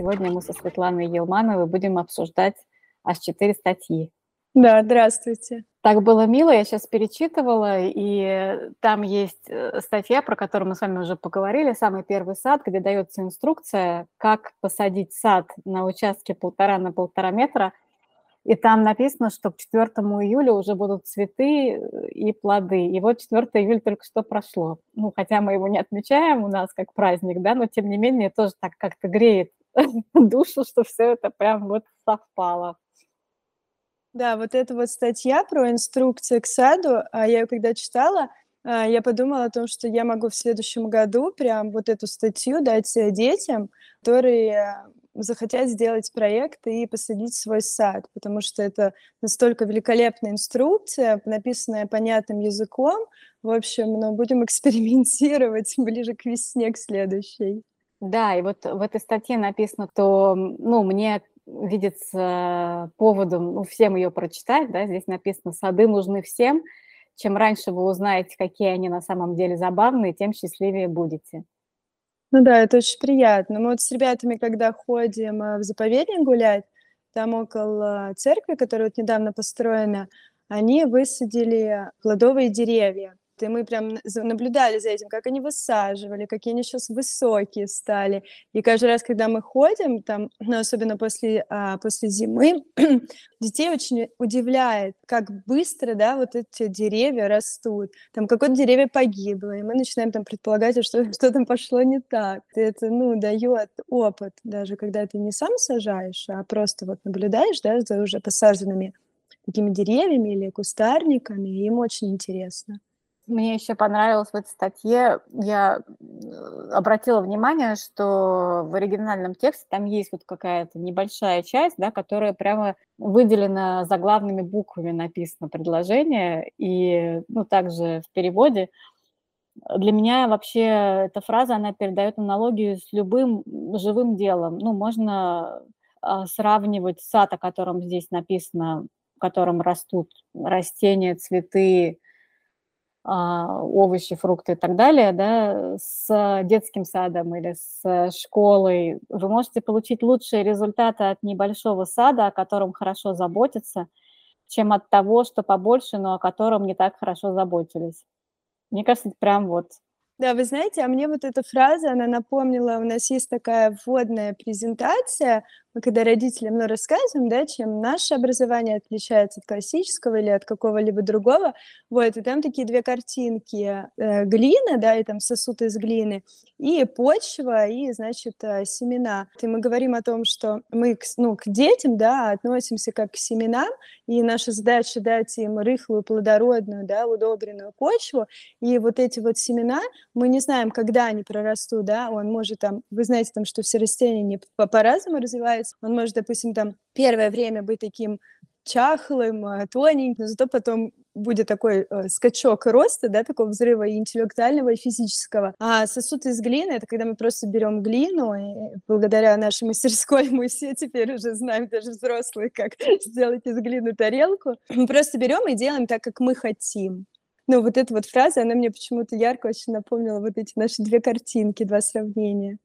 сегодня мы со Светланой Елмановой будем обсуждать аж четыре статьи. Да, здравствуйте. Так было мило, я сейчас перечитывала, и там есть э, статья, про которую мы с вами уже поговорили, «Самый первый сад», где дается инструкция, как посадить сад на участке полтора на полтора метра, и там написано, что к 4 июля уже будут цветы э, и плоды. И вот 4 июля только что прошло. Ну, хотя мы его не отмечаем у нас как праздник, да, но тем не менее тоже так как-то греет душу, что все это прям вот совпало. Да, вот эта вот статья про инструкции к саду, а я ее когда читала, а, я подумала о том, что я могу в следующем году прям вот эту статью дать детям, которые захотят сделать проект и посадить свой сад, потому что это настолько великолепная инструкция, написанная понятным языком. В общем, ну, будем экспериментировать ближе к весне, к следующей. Да, и вот в этой статье написано, то, ну, мне видится поводом ну, всем ее прочитать, да, здесь написано «Сады нужны всем», чем раньше вы узнаете, какие они на самом деле забавные, тем счастливее будете. Ну да, это очень приятно. Мы вот с ребятами, когда ходим э, в заповедник гулять, там около церкви, которая вот недавно построена, они высадили плодовые деревья и мы прям наблюдали за этим, как они высаживали, какие они сейчас высокие стали. И каждый раз, когда мы ходим, там, ну, особенно после, а, после зимы, детей очень удивляет, как быстро, да, вот эти деревья растут. Там какое-то деревья погибло, и мы начинаем там предполагать, что что там пошло не так. И это, ну, дает опыт, даже когда ты не сам сажаешь, а просто вот наблюдаешь, да, за уже посаженными такими деревьями или кустарниками, им очень интересно. Мне еще понравилось в этой статье, я э, обратила внимание, что в оригинальном тексте там есть вот какая-то небольшая часть, да, которая прямо выделена заглавными буквами написано предложение, и ну, также в переводе. Для меня вообще эта фраза, она передает аналогию с любым живым делом. Ну, можно а, сравнивать сад, о котором здесь написано, в котором растут растения, цветы, овощи, фрукты и так далее, да, с детским садом или с школой, вы можете получить лучшие результаты от небольшого сада, о котором хорошо заботятся, чем от того, что побольше, но о котором не так хорошо заботились. Мне кажется, это прям вот да, вы знаете, а мне вот эта фраза, она напомнила, у нас есть такая вводная презентация, когда родителям ну, рассказываем, да, чем наше образование отличается от классического или от какого-либо другого, вот, и там такие две картинки, э, глина, да, и там сосуд из глины, и почва, и, значит, э, семена. И мы говорим о том, что мы к, ну, к детям, да, относимся как к семенам, и наша задача дать им рыхлую, плодородную, да, удобренную почву, и вот эти вот семена, мы не знаем, когда они прорастут, да, он может там, вы знаете там, что все растения не по- по-разному развиваются, он может, допустим, там первое время быть таким чахлым, э, тоненьким, но зато потом будет такой э, скачок роста, да, такого взрыва и интеллектуального, и физического. А сосуд из глины — это когда мы просто берем глину, и благодаря нашей мастерской мы все теперь уже знаем, даже взрослые, как сделать из глины тарелку. Мы просто берем и делаем так, как мы хотим. Ну, вот эта вот фраза, она мне почему-то ярко очень напомнила вот эти наши две картинки, два сравнения.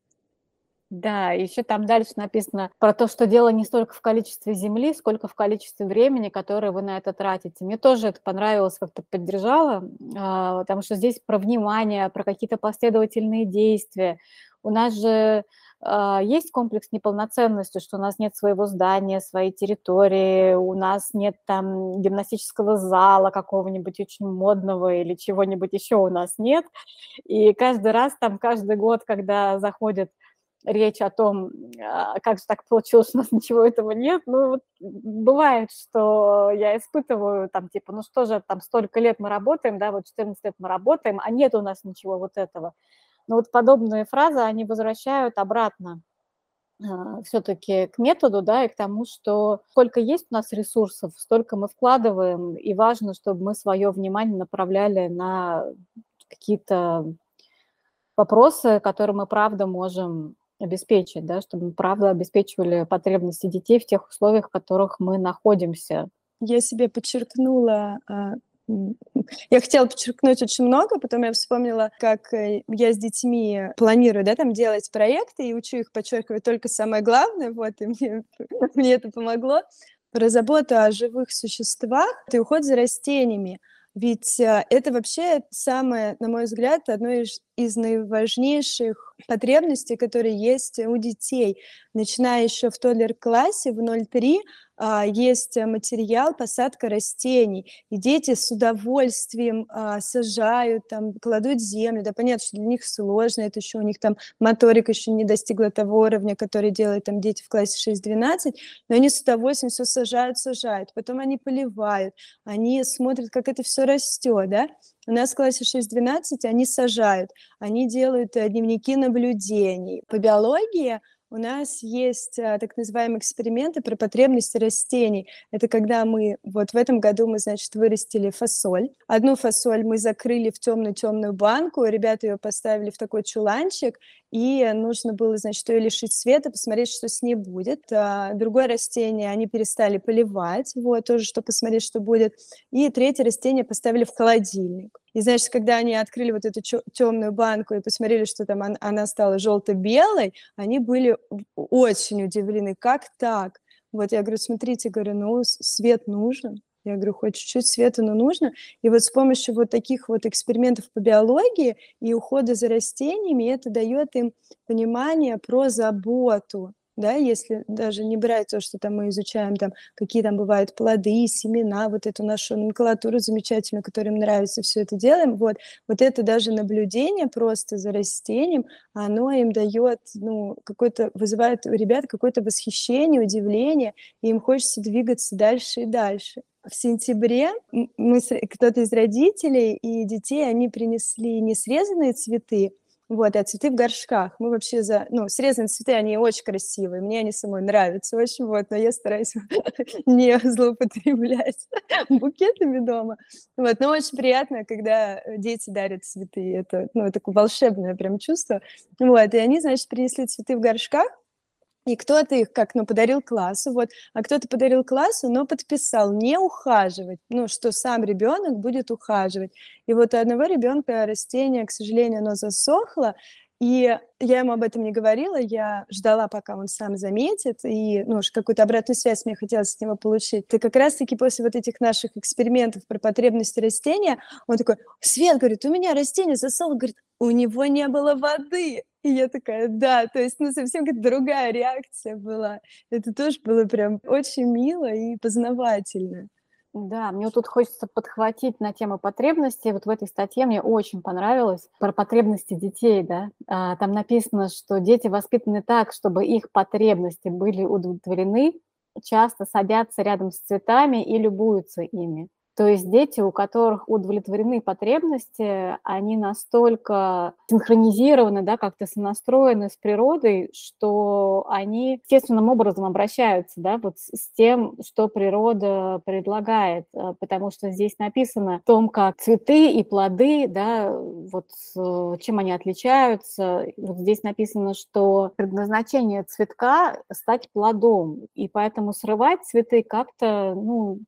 Да, еще там дальше написано про то, что дело не столько в количестве земли, сколько в количестве времени, которое вы на это тратите. Мне тоже это понравилось, как-то поддержало, а, потому что здесь про внимание, про какие-то последовательные действия. У нас же а, есть комплекс неполноценности, что у нас нет своего здания, своей территории, у нас нет там гимнастического зала какого-нибудь очень модного или чего-нибудь еще у нас нет. И каждый раз там, каждый год, когда заходит речь о том, а, как же так получилось, у нас ничего этого нет. Ну, вот бывает, что я испытываю там, типа, ну что же, там столько лет мы работаем, да, вот 14 лет мы работаем, а нет у нас ничего вот этого. Но вот подобные фразы, они возвращают обратно а, все-таки к методу, да, и к тому, что сколько есть у нас ресурсов, столько мы вкладываем, и важно, чтобы мы свое внимание направляли на какие-то вопросы, которые мы правда можем обеспечить, да, чтобы мы правда обеспечивали потребности детей в тех условиях, в которых мы находимся. Я себе подчеркнула а, я хотела подчеркнуть очень много, потом я вспомнила, как э, я с детьми планирую, да, там делать проекты и учу их подчеркивать только самое главное, вот, и мне, мне это помогло. Про заботу о живых существах и уход за растениями. Ведь э, это вообще самое, на мой взгляд, одно из, из наиважнейших потребностей, которые есть у детей. Начиная еще в толлер-классе в 0,3 а, есть материал посадка растений, и дети с удовольствием а, сажают, там, кладут землю, да, понятно, что для них сложно, это еще у них там моторика еще не достигла того уровня, который делают там дети в классе 6-12, но они с удовольствием все сажают, сажают, потом они поливают, они смотрят, как это все растет, да, у нас в классе 6-12 они сажают, они делают э, дневники наблюдений. По биологии у нас есть а, так называемые эксперименты про потребности растений. Это когда мы, вот в этом году мы, значит, вырастили фасоль. Одну фасоль мы закрыли в темную-темную банку, ребята ее поставили в такой чуланчик, и нужно было, значит, ее лишить света, посмотреть, что с ней будет. А, другое растение они перестали поливать, вот, тоже, чтобы посмотреть, что будет. И третье растение поставили в холодильник. И, значит, когда они открыли вот эту темную банку и посмотрели, что там она стала желто-белой, они были очень удивлены, как так? Вот я говорю, смотрите, говорю, ну, свет нужен, я говорю, хоть чуть-чуть света, но нужно. И вот с помощью вот таких вот экспериментов по биологии и ухода за растениями это дает им понимание про заботу да, если даже не брать то, что там мы изучаем, там, какие там бывают плоды, семена, вот эту нашу номенклатуру замечательную, которая им нравится, все это делаем, вот, вот это даже наблюдение просто за растением, оно им дает, ну, какой-то, вызывает у ребят какое-то восхищение, удивление, и им хочется двигаться дальше и дальше. В сентябре мы, кто-то из родителей и детей, они принесли не срезанные цветы, вот, а цветы в горшках. Мы вообще за... Ну, срезанные цветы, они очень красивые. Мне они самой нравятся очень, вот. Но я стараюсь не злоупотреблять букетами дома. Вот, но очень приятно, когда дети дарят цветы. Это, ну, такое волшебное прям чувство. Вот, и они, значит, принесли цветы в горшках. И кто-то их как, ну, подарил классу, вот, а кто-то подарил классу, но подписал не ухаживать, ну, что сам ребенок будет ухаживать. И вот у одного ребенка растение, к сожалению, оно засохло, и я ему об этом не говорила, я ждала, пока он сам заметит, и ну, какую-то обратную связь мне хотелось с него получить. И как раз-таки после вот этих наших экспериментов про потребности растения, он такой, Свет, говорит, у меня растение засохло, говорит, у него не было воды. И я такая, да, то есть, ну, совсем как другая реакция была. Это тоже было прям очень мило и познавательно. Да, мне тут хочется подхватить на тему потребностей. Вот в этой статье мне очень понравилось про потребности детей, да. А, там написано, что дети воспитаны так, чтобы их потребности были удовлетворены, часто садятся рядом с цветами и любуются ими. То есть дети, у которых удовлетворены потребности, они настолько синхронизированы, да, как-то сонастроены с природой, что они естественным образом обращаются да, вот с тем, что природа предлагает, э, потому что здесь написано о том, как цветы и плоды, да, вот э, чем они отличаются. Вот здесь написано, что предназначение цветка – стать плодом, и поэтому срывать цветы как-то, ну,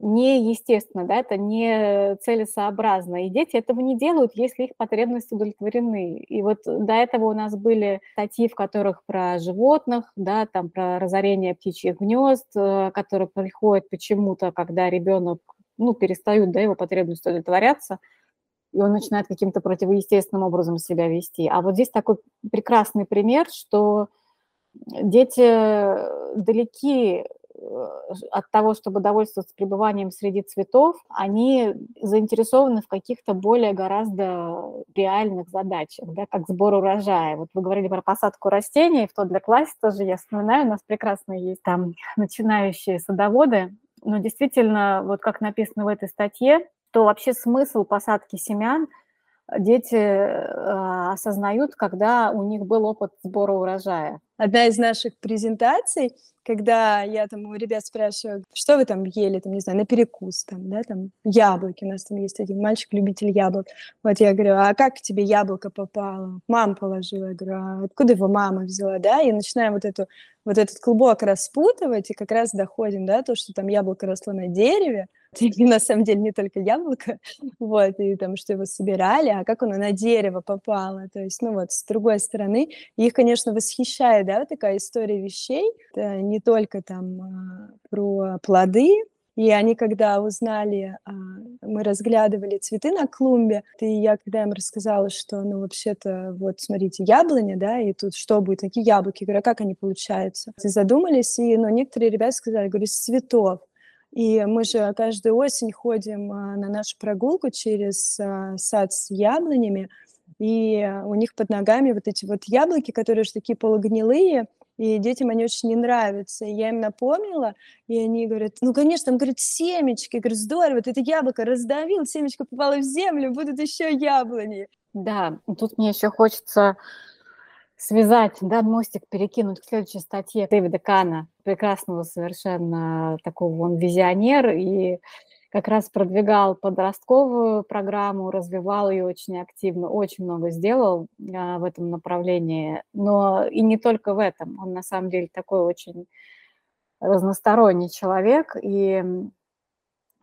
неестественно, да, это не целесообразно. И дети этого не делают, если их потребности удовлетворены. И вот до этого у нас были статьи, в которых про животных, да, там про разорение птичьих гнезд, э, которые приходят почему-то, когда ребенок, ну, перестают, да, его потребности удовлетворяться, и он начинает каким-то противоестественным образом себя вести. А вот здесь такой прекрасный пример, что дети далеки от того, чтобы довольствоваться пребыванием среди цветов, они заинтересованы в каких-то более гораздо реальных задачах, да, как сбор урожая. Вот вы говорили про посадку растений, в тот для классе тоже я вспоминаю, у нас прекрасно есть там начинающие садоводы, но действительно, вот как написано в этой статье, то вообще смысл посадки семян дети э, осознают, когда у них был опыт сбора урожая. Одна из наших презентаций, когда я там у ребят спрашиваю, что вы там ели, там, не знаю, на перекус, там, да, там, яблоки, у нас там есть один мальчик-любитель яблок. Вот я говорю, а как к тебе яблоко попало? Мама положила. Я говорю, а откуда его мама взяла, да? И начинаем вот, эту, вот этот клубок распутывать, и как раз доходим, да, то, что там яблоко росло на дереве, И на самом деле не только яблоко, вот, и там, что его собирали, а как оно на дерево попало. То есть, ну вот, с другой стороны, их, конечно, восхищает, да, такая история вещей. Это не только там а, про плоды, и они, когда узнали, а, мы разглядывали цветы на клумбе, и я, когда им рассказала, что, ну, вообще-то, вот, смотрите, яблоня, да, и тут что будет, такие яблоки, говорю, а как они получаются? И задумались, и, ну, некоторые ребята сказали, говорю, из цветов. И мы же каждую осень ходим а, на нашу прогулку через сад с яблонями, и у них под ногами вот эти вот яблоки, которые же такие полугнилые, и детям они очень не нравятся. И я им напомнила, и они говорят, ну, конечно, там, говорят, семечки. Я говорю, здорово, вот это яблоко раздавил, семечко попало в землю, будут еще яблони. Да, тут мне еще хочется связать, да, мостик перекинуть к следующей статье Дэвида Кана, прекрасного совершенно такого, он визионер, и как раз продвигал подростковую программу, развивал ее очень активно, очень много сделал а, в этом направлении, но и не только в этом, он на самом деле такой очень разносторонний человек, и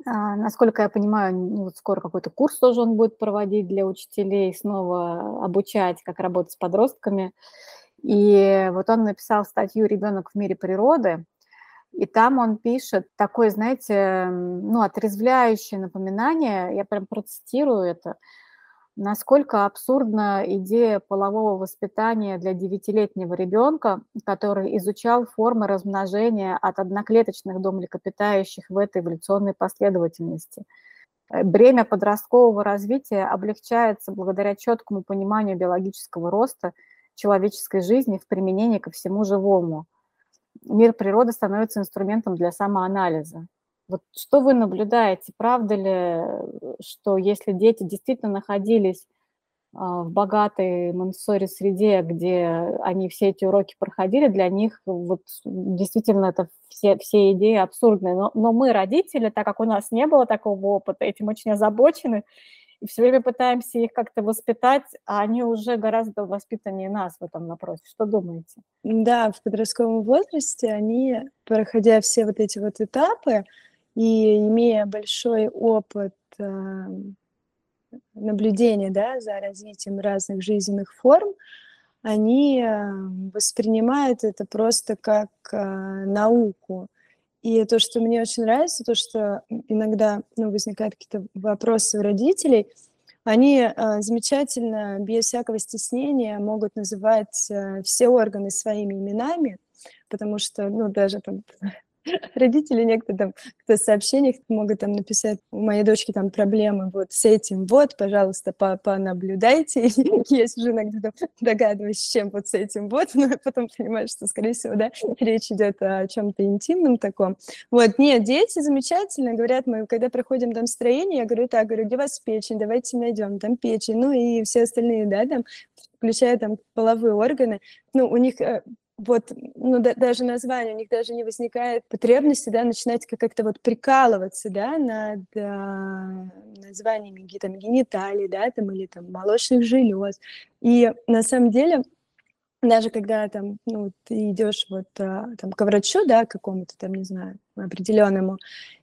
а, насколько я понимаю, ну, вот скоро какой-то курс тоже он будет проводить для учителей, снова обучать, как работать с подростками. И вот он написал статью «Ребенок в мире природы», и там он пишет такое, знаете, ну, отрезвляющее напоминание, я прям процитирую это, насколько абсурдна идея полового воспитания для девятилетнего ребенка, который изучал формы размножения от одноклеточных до млекопитающих в этой эволюционной последовательности. Э, бремя подросткового развития облегчается благодаря четкому пониманию биологического роста человеческой жизни в применении ко всему живому – мир природы становится инструментом для самоанализа. Вот что вы наблюдаете? Правда ли, что если дети действительно находились а, в богатой монсори среде, где они все эти уроки проходили, для них вот действительно это все, все идеи абсурдные. Но, но мы, родители, так как у нас не было такого опыта, этим очень озабочены, и все время пытаемся их как-то воспитать, а они уже гораздо воспитаннее нас в этом вопросе. Что думаете? Да, в подростковом возрасте они, проходя все вот эти вот этапы и имея большой опыт э, наблюдения да, за развитием разных жизненных форм, они э, воспринимают это просто как э, науку. И то, что мне очень нравится, то, что иногда ну, возникают какие-то вопросы у родителей, они э, замечательно, без всякого стеснения, могут называть э, все органы своими именами, потому что, ну, даже там родители некоторые там в сообщениях могут там написать, у моей дочки там проблемы вот с этим, вот, пожалуйста, папа, наблюдайте. Я сижу иногда догадываюсь, с чем вот с этим вот, но потом понимаю, что, скорее всего, да, речь идет о чем-то интимном таком. Вот, нет, дети замечательно, говорят, мы, когда проходим там строение, я говорю, так, говорю, где вас печень, давайте найдем там печень, ну и все остальные, да, там, включая там половые органы, ну, у них э, вот, ну, да, даже название, у них даже не возникает потребности, да, начинать как-то вот прикалываться, да, над а, названиями там, гениталий, да, там, или там молочных желез. И на самом деле даже когда там, ну, ты идешь вот а, там к врачу, да, какому-то там, не знаю, определенному,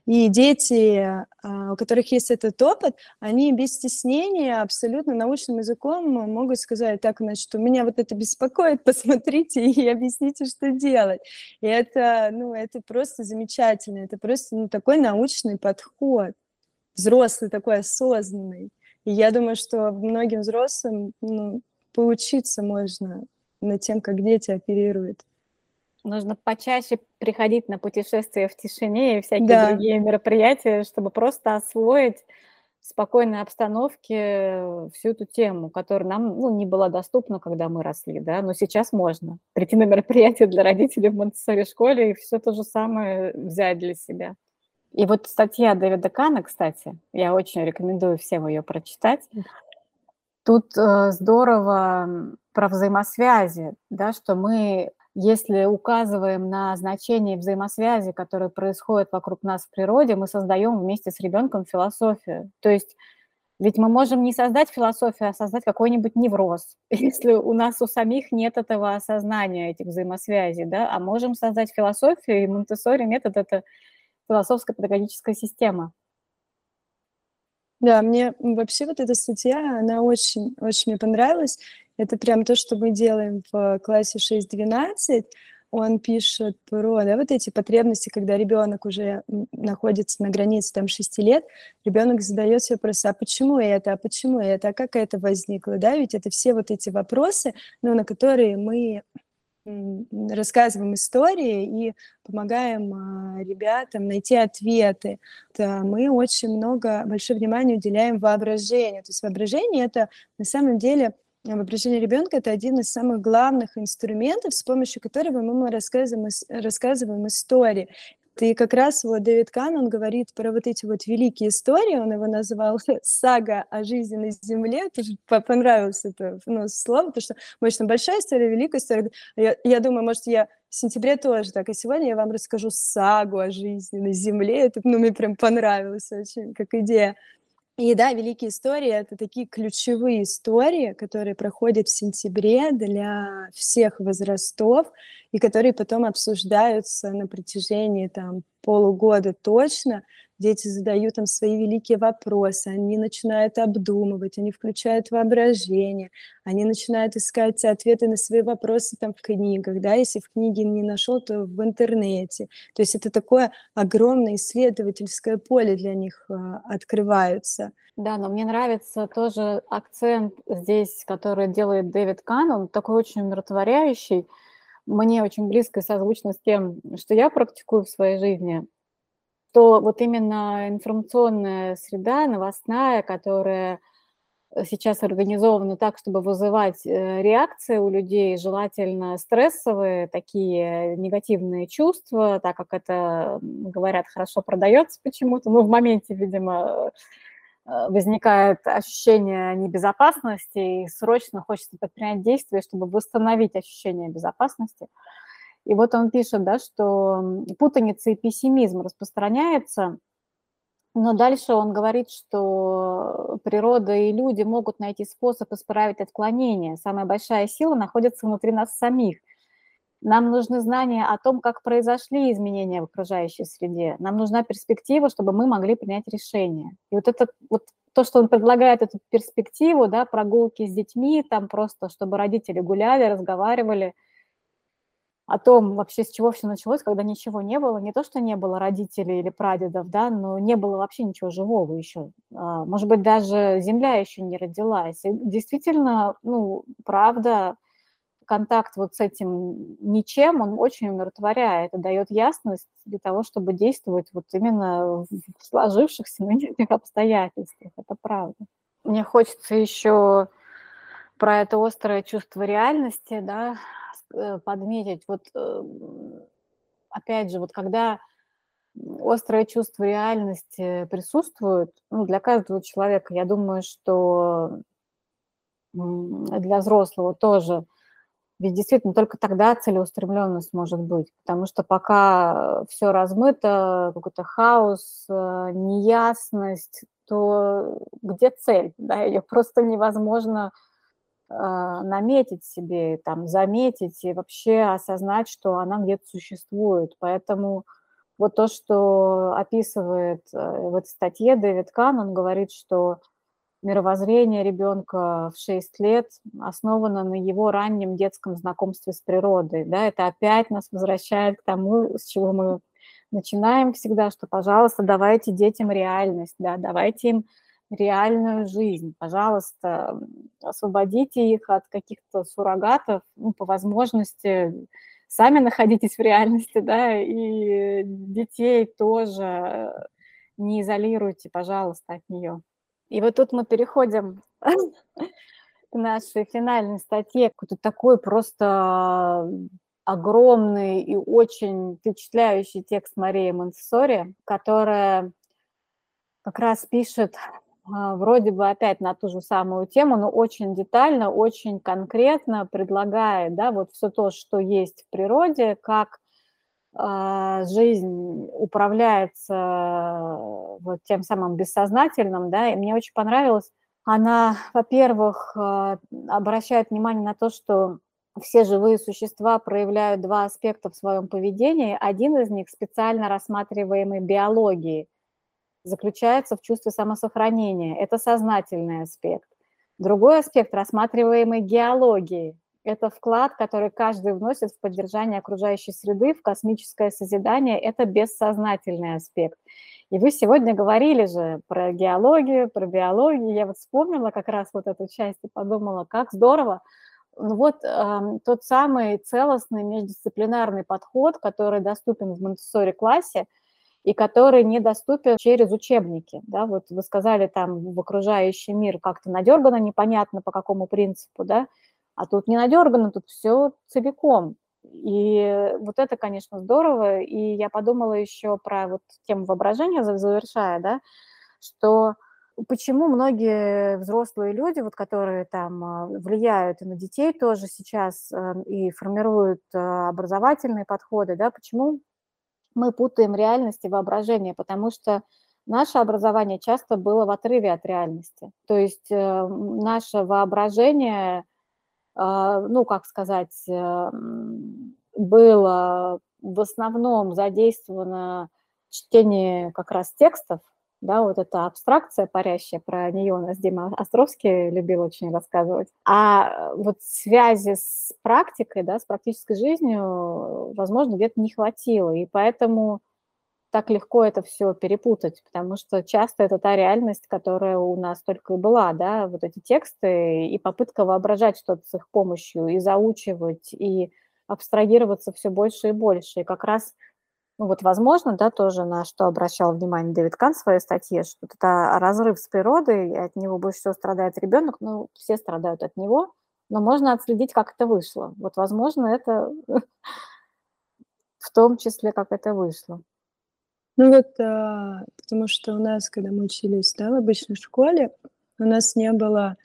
и дети, а, у которых есть этот опыт, они без стеснения абсолютно научным языком могут сказать, так, значит, у меня вот это беспокоит, посмотрите и объясните, что делать. И это, ну, это просто замечательно, это просто, ну, такой научный подход, взрослый такой осознанный. И я думаю, что многим взрослым, ну, поучиться можно над тем, как дети оперируют. Нужно почаще приходить на путешествия в тишине и всякие да. другие мероприятия, чтобы просто освоить в спокойной обстановке всю эту тему, которая нам ну, не была доступна, когда мы росли, да, но сейчас можно прийти на мероприятие для родителей в монтессори школе и все то же самое взять для себя. И вот статья Дэвида Кана, кстати, я очень рекомендую всем ее прочитать. Тут э, здорово про взаимосвязи, да, что мы, если указываем на значение взаимосвязи, которые происходят вокруг нас в природе, мы создаем вместе с ребенком философию. То есть ведь мы можем не создать философию, а создать какой-нибудь невроз, если у нас у самих нет этого осознания этих взаимосвязей, да, а можем создать философию, и Монтессори метод – это философская педагогическая система. Да, мне вообще вот эта статья, она очень, очень мне понравилась. Это прям то, что мы делаем в классе 6-12. Он пишет про да, вот эти потребности, когда ребенок уже находится на границе там 6 лет, ребенок задает себе вопросы, а почему это, а почему это, а как это возникло, да, ведь это все вот эти вопросы, ну, на которые мы рассказываем истории и помогаем а, ребятам найти ответы. Мы очень много, большое внимание уделяем воображению. То есть воображение — это на самом деле Воображение ребенка – это один из самых главных инструментов, с помощью которого мы рассказываем, рассказываем истории. И как раз вот Дэвид Кан, он говорит про вот эти вот великие истории, он его назвал «Сага о жизни на Земле», тоже понравилось это ну, слово, потому что, может, там большая история, великая история. Я, я думаю, может, я в сентябре тоже так, а сегодня я вам расскажу сагу о жизни на Земле, это, ну, мне прям понравилось очень, как идея. И да, великие истории — это такие ключевые истории, которые проходят в сентябре для всех возрастов и которые потом обсуждаются на протяжении там полугода точно, дети задают там свои великие вопросы, они начинают обдумывать, они включают воображение, они начинают искать ответы на свои вопросы там в книгах, да, если в книге не нашел, то в интернете. То есть это такое огромное исследовательское поле для них а, открывается. Да, но мне нравится тоже акцент здесь, который делает Дэвид Кан, он такой очень умиротворяющий, мне очень близко и созвучно с тем, что я практикую в своей жизни то вот именно информационная среда, новостная, которая э, сейчас организована так, чтобы вызывать э, реакции у людей, желательно стрессовые, такие негативные чувства, так как это, говорят, хорошо продается почему-то, ну, в моменте, видимо, э, возникает ощущение небезопасности, и срочно хочется предпринять действия, чтобы восстановить ощущение безопасности – и вот он пишет, да, что путаница и пессимизм распространяется, но дальше он говорит, что природа и люди могут найти способ исправить отклонение. Самая большая сила находится внутри нас самих. Нам нужны знания о том, как произошли изменения в окружающей среде. Нам нужна перспектива, чтобы мы могли принять решение. И вот это вот то, что он предлагает эту перспективу, да, прогулки с детьми, там просто, чтобы родители гуляли, разговаривали – о том вообще, с чего все началось, когда ничего не было. Не то, что не было родителей или прадедов, да, но не было вообще ничего живого еще. А, может быть, даже земля еще не родилась. И действительно, ну, правда, контакт вот с этим ничем, он очень умиротворяет и дает ясность для того, чтобы действовать вот именно в сложившихся нынешних обстоятельствах. Это правда. Мне хочется еще про это острое чувство реальности, да, подметить, вот эм, опять же, вот когда острое чувство реальности присутствует, ну, для каждого человека, я думаю, что для взрослого тоже, ведь действительно только тогда целеустремленность может быть, потому что пока все размыто, какой-то хаос, э, неясность, то где цель, да, ее просто невозможно наметить себе, там, заметить и вообще осознать, что она где-то существует. Поэтому вот то, что описывает э, в этой статье Дэвид Кан, он говорит, что мировоззрение ребенка в 6 лет основано на его раннем детском знакомстве с природой. Да, это опять нас возвращает к тому, с чего мы начинаем всегда, что, пожалуйста, давайте детям реальность, да, давайте им реальную жизнь. Пожалуйста, освободите их от каких-то суррогатов, ну, по возможности сами находитесь в реальности, да, и детей тоже не изолируйте, пожалуйста, от нее. И вот тут мы переходим к нашей финальной статье, какой-то такой просто огромный и очень впечатляющий текст Марии Монтессори, которая как раз пишет вроде бы опять на ту же самую тему, но очень детально, очень конкретно предлагает, да, вот все то, что есть в природе, как э, жизнь управляется вот тем самым бессознательным, да, и мне очень понравилось, она, во-первых, э, обращает внимание на то, что все живые существа проявляют два аспекта в своем поведении. Один из них специально рассматриваемый биологией, заключается в чувстве самосохранения. Это сознательный аспект. Другой аспект рассматриваемой геологии – это вклад, который каждый вносит в поддержание окружающей среды, в космическое созидание. Это бессознательный аспект. И вы сегодня говорили же про геологию, про биологию. Я вот вспомнила как раз вот эту часть и подумала, как здорово. Ну вот э, тот самый целостный междисциплинарный подход, который доступен в Монтессори классе – и который недоступен через учебники. Да? Вот вы сказали там в окружающий мир как-то надергано, непонятно по какому принципу, да? а тут не надергано, тут все целиком. И вот это, конечно, здорово. И я подумала еще про вот тему воображения, завершая, да, что почему многие взрослые люди, вот, которые там а, влияют и на детей тоже сейчас э, и формируют э, образовательные подходы, да, почему мы путаем реальность и воображение, потому что наше образование часто было в отрыве от реальности. То есть э, наше воображение, э, ну, как сказать, э, было в основном задействовано в чтении как раз текстов, да, вот эта абстракция парящая, про нее у нас Дима Островский любил очень рассказывать. А вот связи с практикой, да, с практической жизнью, возможно, где-то не хватило, и поэтому так легко это все перепутать, потому что часто это та реальность, которая у нас только и была, да, вот эти тексты и попытка воображать что-то с их помощью, и заучивать, и абстрагироваться все больше и больше. И как раз ну вот, возможно, да, тоже на что обращал внимание Дэвид Кан в своей статье, что это разрыв с природой, и от него больше всего страдает ребенок, ну, все страдают от него, но можно отследить, как это вышло. Вот, возможно, это в том числе, как это вышло. Ну вот, а, потому что у нас, когда мы учились да, в обычной школе, у нас не было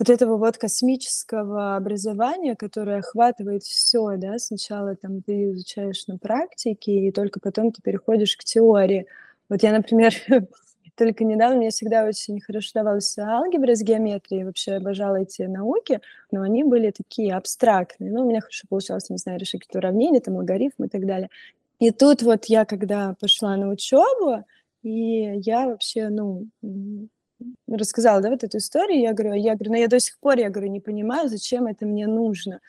вот этого вот космического образования, которое охватывает все, да, сначала там ты изучаешь на практике, и только потом ты переходишь к теории. Вот я, например, только недавно мне всегда очень хорошо давалась алгебра с геометрией, вообще обожала эти науки, но они были такие абстрактные. Ну, у меня хорошо получалось, не знаю, решить какие-то уравнения, там, логарифмы и так далее. И тут вот я, когда пошла на учебу, и я вообще, ну, рассказала, да, вот эту историю, я говорю, я говорю, но «Ну, я до сих пор, я говорю, не понимаю, зачем это мне нужно.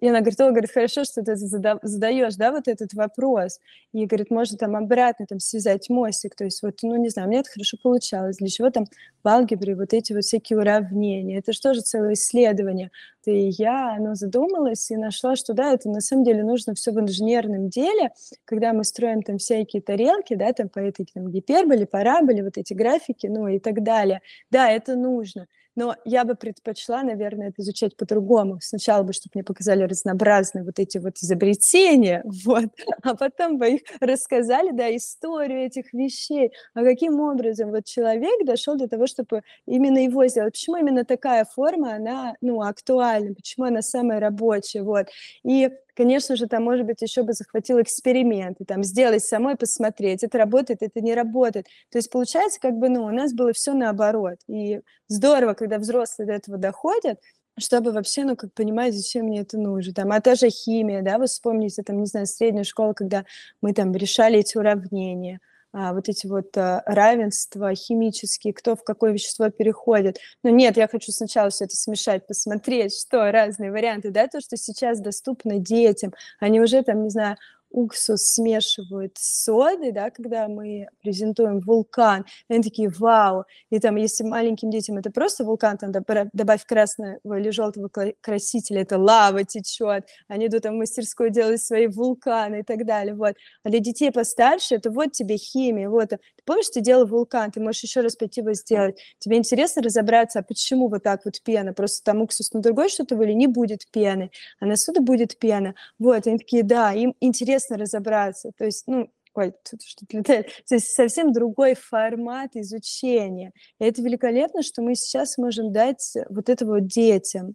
И она говорит, о, говорит, хорошо, что ты задаешь, да, вот этот вопрос. И, говорит, можно там обратно там связать мостик, то есть вот, ну, не знаю, меня это хорошо получалось. Для чего там в алгебре вот эти вот всякие уравнения? Это же тоже целое исследование. И я, ну, задумалась и нашла, что, да, это на самом деле нужно все в инженерном деле, когда мы строим там всякие тарелки, да, там по этой там гиперболе, параболе, вот эти графики, ну, и так далее. Да, это нужно но я бы предпочла, наверное, это изучать по-другому. Сначала бы, чтобы мне показали разнообразные вот эти вот изобретения, вот, а потом бы их рассказали, да, историю этих вещей, а каким образом вот человек дошел до того, чтобы именно его сделать, почему именно такая форма, она, ну, актуальна, почему она самая рабочая, вот. И конечно же, там, может быть, еще бы захватил эксперименты, там, сделать самой, посмотреть, это работает, это не работает. То есть, получается, как бы, ну, у нас было все наоборот. И здорово, когда взрослые до этого доходят, чтобы вообще, ну, как понимать, зачем мне это нужно. Там, а та же химия, да, вы вспомните, там, не знаю, средняя школа, когда мы там решали эти уравнения, вот эти вот а, равенства химические, кто в какое вещество переходит. Но нет, я хочу сначала все это смешать, посмотреть, что разные варианты, да, то, что сейчас доступно детям, они уже там, не знаю, уксус смешивают с содой, да, когда мы презентуем вулкан, они такие, вау, и там, если маленьким детям это просто вулкан, там добавь красного или желтого красителя, это лава течет, они идут там в мастерскую делать свои вулканы и так далее, вот. А для детей постарше, это вот тебе химия, вот. Ты помнишь, ты делал вулкан, ты можешь еще раз пойти его сделать. Тебе интересно разобраться, а почему вот так вот пена, просто там уксус на другой что-то или не будет пены, а на сода будет пена. Вот, они такие, да, им интересно интересно разобраться. То есть, ну, ой, тут что-то летает. То есть совсем другой формат изучения. И это великолепно, что мы сейчас можем дать вот это вот детям.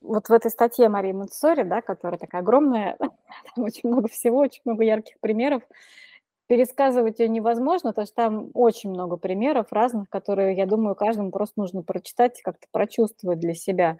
Вот в этой статье Марии Монтсори, да, которая такая огромная, там очень много всего, очень много ярких примеров, пересказывать ее невозможно, потому что там очень много примеров разных, которые, я думаю, каждому просто нужно прочитать, как-то прочувствовать для себя.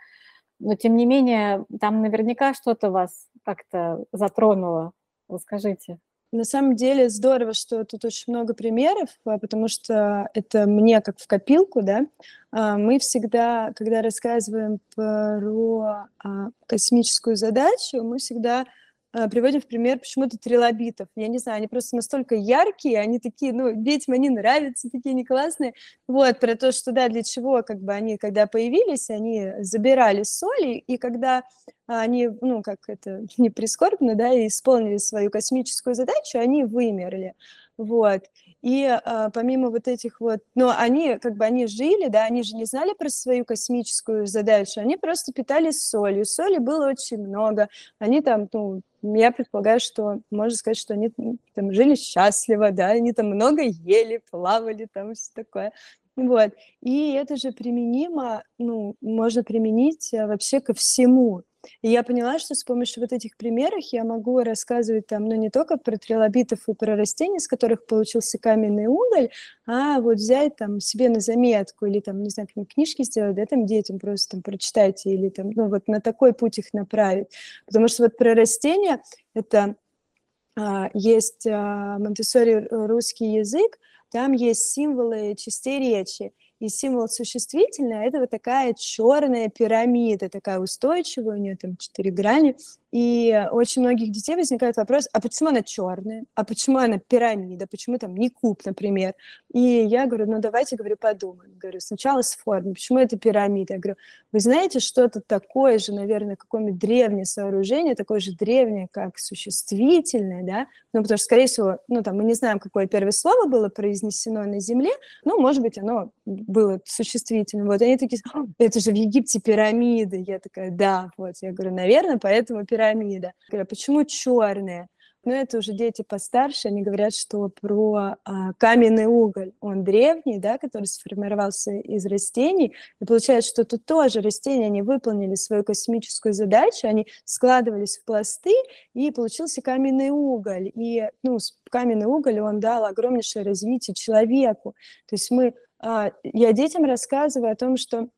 Но, тем не менее, там наверняка что-то вас как-то затронуло Расскажите. на самом деле здорово, что тут очень много примеров, а, потому что это мне как в копилку, да. А, мы всегда, когда рассказываем про а, космическую задачу, мы всегда приводим в пример почему-то трилобитов. Я не знаю, они просто настолько яркие, они такие, ну, детям они нравятся, такие не классные. Вот, про то, что, да, для чего, как бы, они, когда появились, они забирали соли, и когда они, ну, как это, не прискорбно, да, исполнили свою космическую задачу, они вымерли. Вот. И а, помимо вот этих вот, но они, как бы, они жили, да, они же не знали про свою космическую задачу, они просто питались солью. Соли было очень много. Они там, ну, я предполагаю, что можно сказать, что они там жили счастливо, да, они там много ели, плавали, там все такое. Вот. И это же применимо, ну, можно применить э, вообще ко всему. И я поняла, что с помощью вот этих примеров я могу рассказывать там, ну, не только про трилобитов и про растения, с которых получился каменный уголь, а вот взять там себе на заметку или там, не знаю, книжки сделать, да, там детям просто там прочитайте или там, ну, вот на такой путь их направить. Потому что вот про растения это а, есть а, Монтессори русский язык, там есть символы частей речи. И символ существительное – это вот такая черная пирамида, такая устойчивая, у нее там четыре грани. И у очень многих детей возникает вопрос, а почему она черная? А почему она пирамида? Почему там не куб, например? И я говорю, ну давайте, говорю, подумаем. Говорю, сначала с формой. Почему это пирамида? Я говорю, вы знаете, что-то такое же, наверное, какое-нибудь древнее сооружение, такое же древнее, как существительное, да? Ну, потому что, скорее всего, ну, там, мы не знаем, какое первое слово было произнесено на земле, ну, может быть, оно было существительным. Вот они такие, это же в Египте пирамиды. Я такая, да, вот. Я говорю, наверное, поэтому пирамида пирамида. Говорю, почему черные? Ну, это уже дети постарше, они говорят, что про а, каменный уголь, он древний, да, который сформировался из растений, и получается, что тут тоже растения, они выполнили свою космическую задачу, они складывались в пласты, и получился каменный уголь, и, ну, каменный уголь, он дал огромнейшее развитие человеку, то есть мы, а, я детям рассказываю о том, что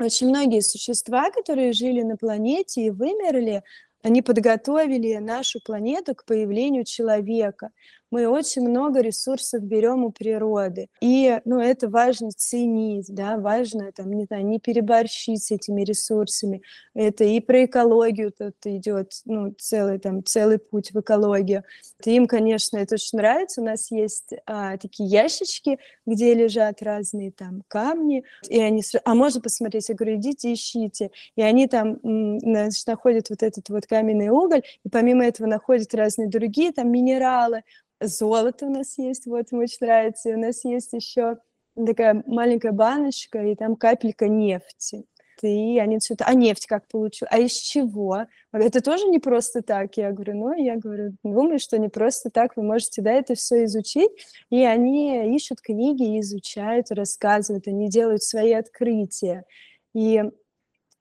очень многие существа, которые жили на планете и вымерли, они подготовили нашу планету к появлению человека мы очень много ресурсов берем у природы. И, ну, это важно ценить, да, важно, там, не знаю, не переборщить с этими ресурсами. Это и про экологию тут идет, ну, целый, там, целый путь в экологию. Им, конечно, это очень нравится. У нас есть а, такие ящички, где лежат разные там камни, и они, а можно посмотреть, я говорю, идите, ищите. И они там, значит, находят вот этот вот каменный уголь, и помимо этого находят разные другие там минералы, золото у нас есть, вот, ему очень нравится. И у нас есть еще такая маленькая баночка, и там капелька нефти. И они что-то, а нефть как получу? А из чего? Это тоже не просто так. Я говорю, ну, я говорю, думаю, что не просто так, вы можете, да, это все изучить. И они ищут книги, изучают, рассказывают, они делают свои открытия. И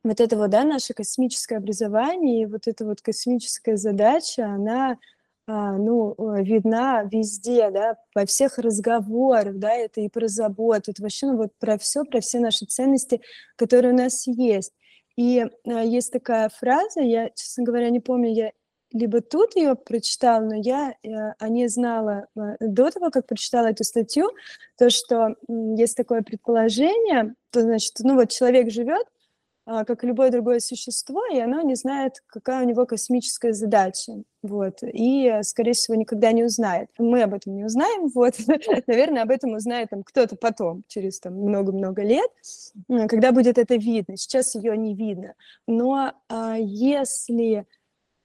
вот это вот, да, наше космическое образование, и вот эта вот космическая задача, она ну, э, видна везде, да, во всех разговорах, да, это и про заботу, это вообще, ну, вот про все, про все наши ценности, которые у нас есть. И а, есть такая фраза, я, честно говоря, не помню, я либо тут ее прочитала, но я э, о ней знала э, до того, как прочитала эту статью, то, что есть такое предположение, то, значит, ну вот человек живет, а, как и любое другое существо, и оно не знает, какая у него космическая задача. Вот. И, скорее всего, никогда не узнает. Мы об этом не узнаем. Вот. Наверное, об этом узнает там, кто-то потом, через там, много-много лет, когда будет это видно. Сейчас ее не видно. Но а, если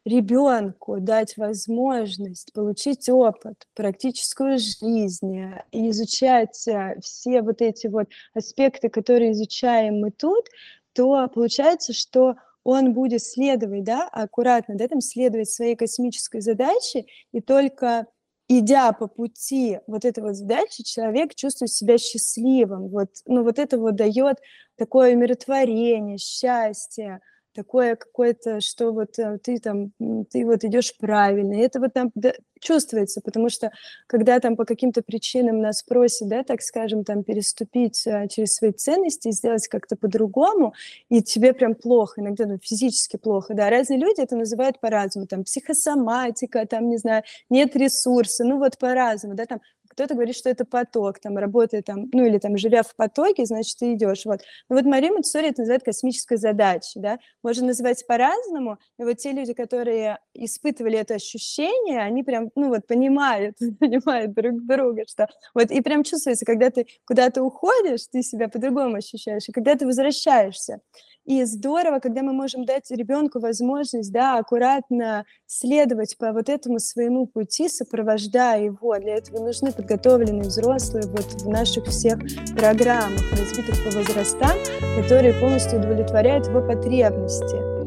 ребенку дать возможность получить опыт, практическую жизнь, изучать а, все вот эти вот аспекты, которые изучаем мы тут, то получается, что он будет следовать, да, аккуратно, да, там следовать своей космической задаче, и только идя по пути вот этой вот задачи, человек чувствует себя счастливым. Вот, ну, вот это вот дает такое умиротворение, счастье, такое какое-то, что вот э, ты там, ты вот идешь правильно, и это вот там чувствуется, потому что когда там по каким-то причинам нас просят, да, так скажем, там переступить а, через свои ценности сделать как-то по-другому, и тебе прям плохо, иногда ну, физически плохо, да, разные люди это называют по-разному, там психосоматика, там, не знаю, нет ресурса, ну вот по-разному, да, там кто-то говорит, что это поток, там, работая там, ну, или там, живя в потоке, значит, ты идешь, вот. Но вот Мария Монтессори это называет космической задачей, да, можно называть по-разному, и вот те люди, которые испытывали это ощущение, они прям, ну, вот, понимают, понимают друг друга, что вот, и прям чувствуется, когда ты куда-то уходишь, ты себя по-другому ощущаешь, и когда ты возвращаешься. И здорово, когда мы можем дать ребенку возможность, да, аккуратно следовать по вот этому своему пути, сопровождая его. Для этого нужны подготовленные взрослые вот в наших всех программах, разбитых по возрастам, которые полностью удовлетворяют его потребности.